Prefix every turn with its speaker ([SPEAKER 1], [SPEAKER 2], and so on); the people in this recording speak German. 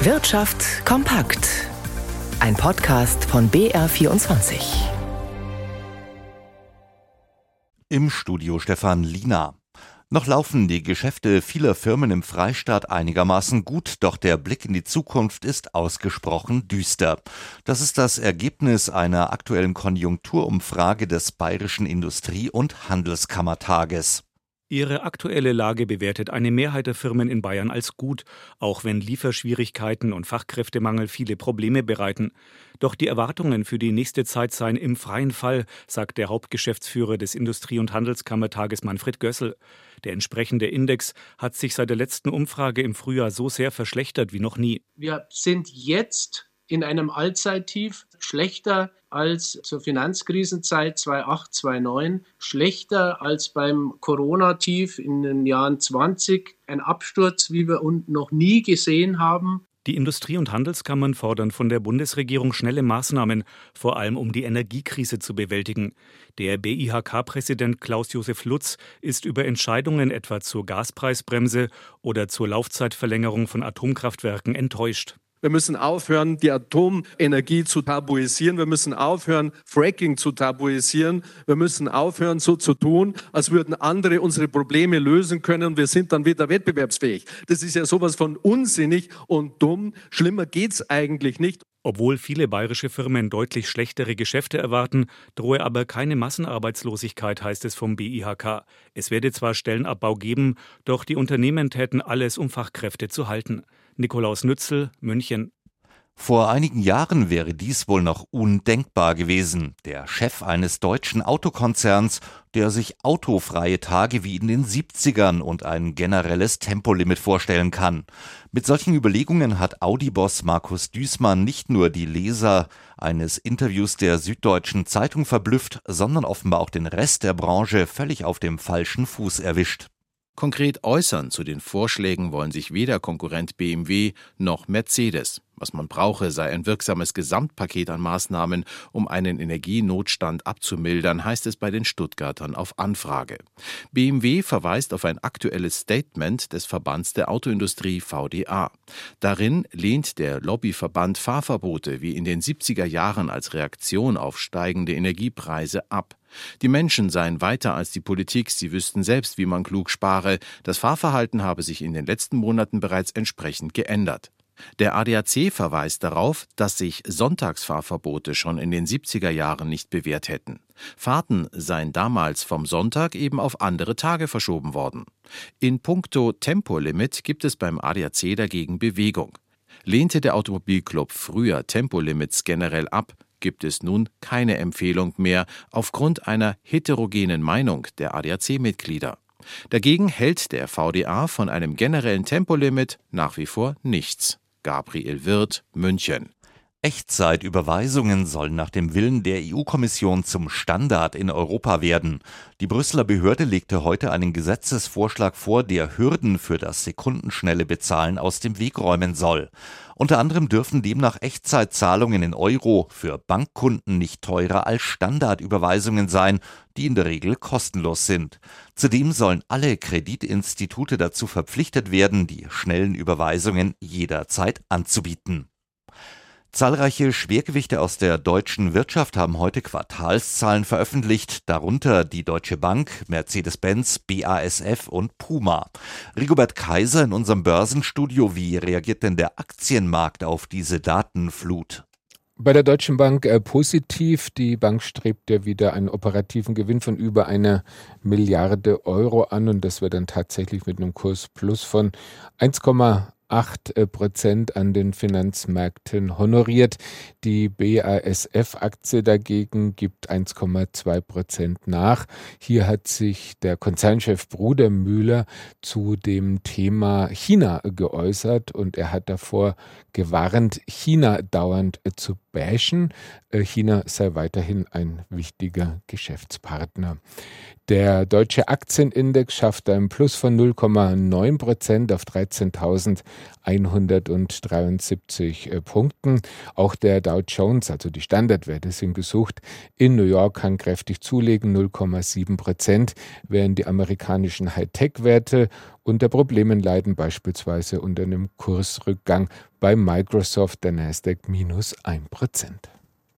[SPEAKER 1] Wirtschaft kompakt. Ein Podcast von BR24.
[SPEAKER 2] Im Studio Stefan Lina. Noch laufen die Geschäfte vieler Firmen im Freistaat einigermaßen gut, doch der Blick in die Zukunft ist ausgesprochen düster. Das ist das Ergebnis einer aktuellen Konjunkturumfrage des Bayerischen Industrie- und Handelskammertages.
[SPEAKER 3] Ihre aktuelle Lage bewertet eine Mehrheit der Firmen in Bayern als gut, auch wenn Lieferschwierigkeiten und Fachkräftemangel viele Probleme bereiten. Doch die Erwartungen für die nächste Zeit seien im freien Fall, sagt der Hauptgeschäftsführer des Industrie- und Handelskammertages Manfred Gössel. Der entsprechende Index hat sich seit der letzten Umfrage im Frühjahr so sehr verschlechtert wie noch nie.
[SPEAKER 4] Wir sind jetzt in einem Allzeittief, schlechter als zur Finanzkrisenzeit 2008, 2009, schlechter als beim Corona-Tief in den Jahren 20, ein Absturz, wie wir noch nie gesehen haben.
[SPEAKER 3] Die Industrie- und Handelskammern fordern von der Bundesregierung schnelle Maßnahmen, vor allem um die Energiekrise zu bewältigen. Der BIHK-Präsident Klaus-Josef Lutz ist über Entscheidungen etwa zur Gaspreisbremse oder zur Laufzeitverlängerung von Atomkraftwerken enttäuscht.
[SPEAKER 5] Wir müssen aufhören, die Atomenergie zu tabuisieren. Wir müssen aufhören, Fracking zu tabuisieren. Wir müssen aufhören, so zu tun, als würden andere unsere Probleme lösen können und wir sind dann wieder wettbewerbsfähig. Das ist ja sowas von unsinnig und dumm. Schlimmer geht's eigentlich nicht.
[SPEAKER 3] Obwohl viele bayerische Firmen deutlich schlechtere Geschäfte erwarten, drohe aber keine Massenarbeitslosigkeit, heißt es vom BIHK. Es werde zwar Stellenabbau geben, doch die Unternehmen täten alles, um Fachkräfte zu halten. Nikolaus Nützel, München.
[SPEAKER 2] Vor einigen Jahren wäre dies wohl noch undenkbar gewesen. Der Chef eines deutschen Autokonzerns, der sich autofreie Tage wie in den 70ern und ein generelles Tempolimit vorstellen kann. Mit solchen Überlegungen hat Audi-Boss Markus Düßmann nicht nur die Leser eines Interviews der Süddeutschen Zeitung verblüfft, sondern offenbar auch den Rest der Branche völlig auf dem falschen Fuß erwischt.
[SPEAKER 6] Konkret äußern zu den Vorschlägen wollen sich weder Konkurrent BMW noch Mercedes. Was man brauche, sei ein wirksames Gesamtpaket an Maßnahmen, um einen Energienotstand abzumildern, heißt es bei den Stuttgartern auf Anfrage. BMW verweist auf ein aktuelles Statement des Verbands der Autoindustrie VDA. Darin lehnt der Lobbyverband Fahrverbote wie in den 70er Jahren als Reaktion auf steigende Energiepreise ab. Die Menschen seien weiter als die Politik, sie wüssten selbst, wie man klug spare. Das Fahrverhalten habe sich in den letzten Monaten bereits entsprechend geändert. Der ADAC verweist darauf, dass sich Sonntagsfahrverbote schon in den 70er Jahren nicht bewährt hätten. Fahrten seien damals vom Sonntag eben auf andere Tage verschoben worden. In puncto Tempolimit gibt es beim ADAC dagegen Bewegung. Lehnte der Automobilclub früher Tempolimits generell ab, gibt es nun keine Empfehlung mehr aufgrund einer heterogenen Meinung der ADAC-Mitglieder. Dagegen hält der VDA von einem generellen Tempolimit nach wie vor nichts. Gabriel Wirth, München.
[SPEAKER 2] Echtzeitüberweisungen sollen nach dem Willen der EU-Kommission zum Standard in Europa werden. Die Brüsseler Behörde legte heute einen Gesetzesvorschlag vor, der Hürden für das sekundenschnelle Bezahlen aus dem Weg räumen soll. Unter anderem dürfen demnach Echtzeitzahlungen in Euro für Bankkunden nicht teurer als Standardüberweisungen sein, die in der Regel kostenlos sind. Zudem sollen alle Kreditinstitute dazu verpflichtet werden, die schnellen Überweisungen jederzeit anzubieten. Zahlreiche Schwergewichte aus der deutschen Wirtschaft haben heute Quartalszahlen veröffentlicht, darunter die Deutsche Bank, Mercedes-Benz, BASF und Puma. Rigobert Kaiser in unserem Börsenstudio, wie reagiert denn der Aktienmarkt auf diese Datenflut?
[SPEAKER 7] Bei der Deutschen Bank äh, positiv. Die Bank strebt ja wieder einen operativen Gewinn von über einer Milliarde Euro an und das wird dann tatsächlich mit einem Kurs plus von 1,8 8 äh, Prozent an den Finanzmärkten honoriert. Die BASF-Aktie dagegen gibt 1,2 Prozent nach. Hier hat sich der Konzernchef Bruder Müller zu dem Thema China geäußert und er hat davor gewarnt, China dauernd äh, zu bashen. Äh, China sei weiterhin ein wichtiger Geschäftspartner. Der deutsche Aktienindex schafft ein Plus von 0,9 Prozent auf 13.000 173 äh, Punkten. Auch der Dow Jones, also die Standardwerte, sind gesucht. In New York kann kräftig zulegen, 0,7 Prozent, während die amerikanischen Hightech-Werte unter Problemen leiden, beispielsweise unter einem Kursrückgang bei Microsoft, der Nasdaq minus 1 Prozent.